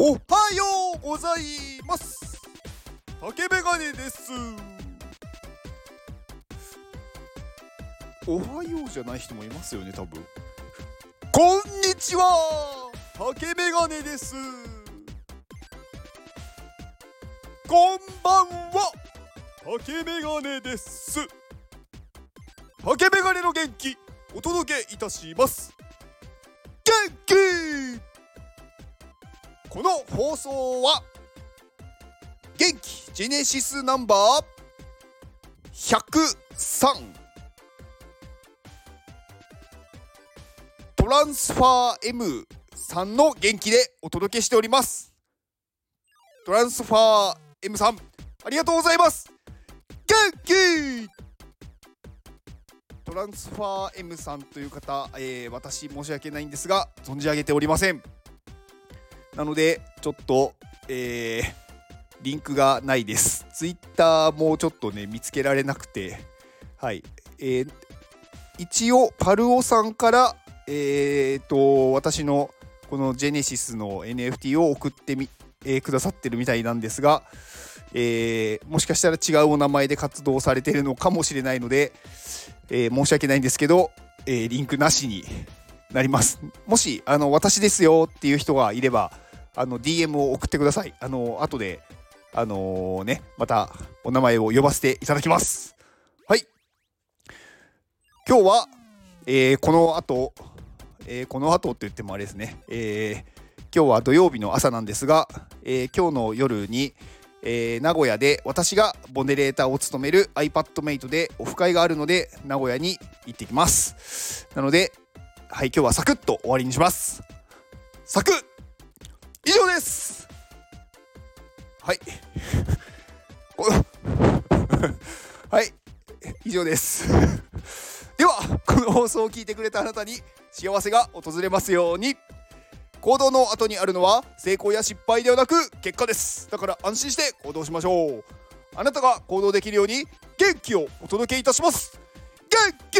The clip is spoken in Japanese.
おはようございます。竹メガネです。おはようじゃない人もいますよね多分。こんにちは。竹メガネです。こんばんは。竹メガネです。竹メガネの元気お届けいたします。元気この放送は元気ジェネシスナンバー103トランスファー M さんの元気でお届けしております。トランスファー M さんありがとうございます。元気！トランスファー M さんという方、えー、私申し訳ないんですが存じ上げておりません。なのでちょっとえー、リンクがないです。ツイッターもちょっとね見つけられなくて。はい。えー、一応パルオさんからえー、と私のこのジェネシスの NFT を送ってみ、えー、くださってるみたいなんですが、えー、もしかしたら違うお名前で活動されてるのかもしれないので、えー、申し訳ないんですけど、えー、リンクなしになります。もし、あの、私ですよっていう人がいれば、あの、DM を送ってください。あの、後で、あのー、ね、またお名前を呼ばせていただきます。はい。今日は、えー、この後、えー、この後って言ってもあれですね、え、今日は土曜日の朝なんですが、え、今日の夜に、え、名古屋で私がボネレーターを務める iPadMate でオフ会があるので名古屋に行ってきますなのではい今日はサクッと終わりにしますサクッ以上です。はい。はい。以上です。ではこの放送を聞いてくれたあなたに幸せが訪れますように。行動の後にあるのは成功や失敗ではなく結果です。だから安心して行動しましょう。あなたが行動できるように元気をお届けいたします。元気!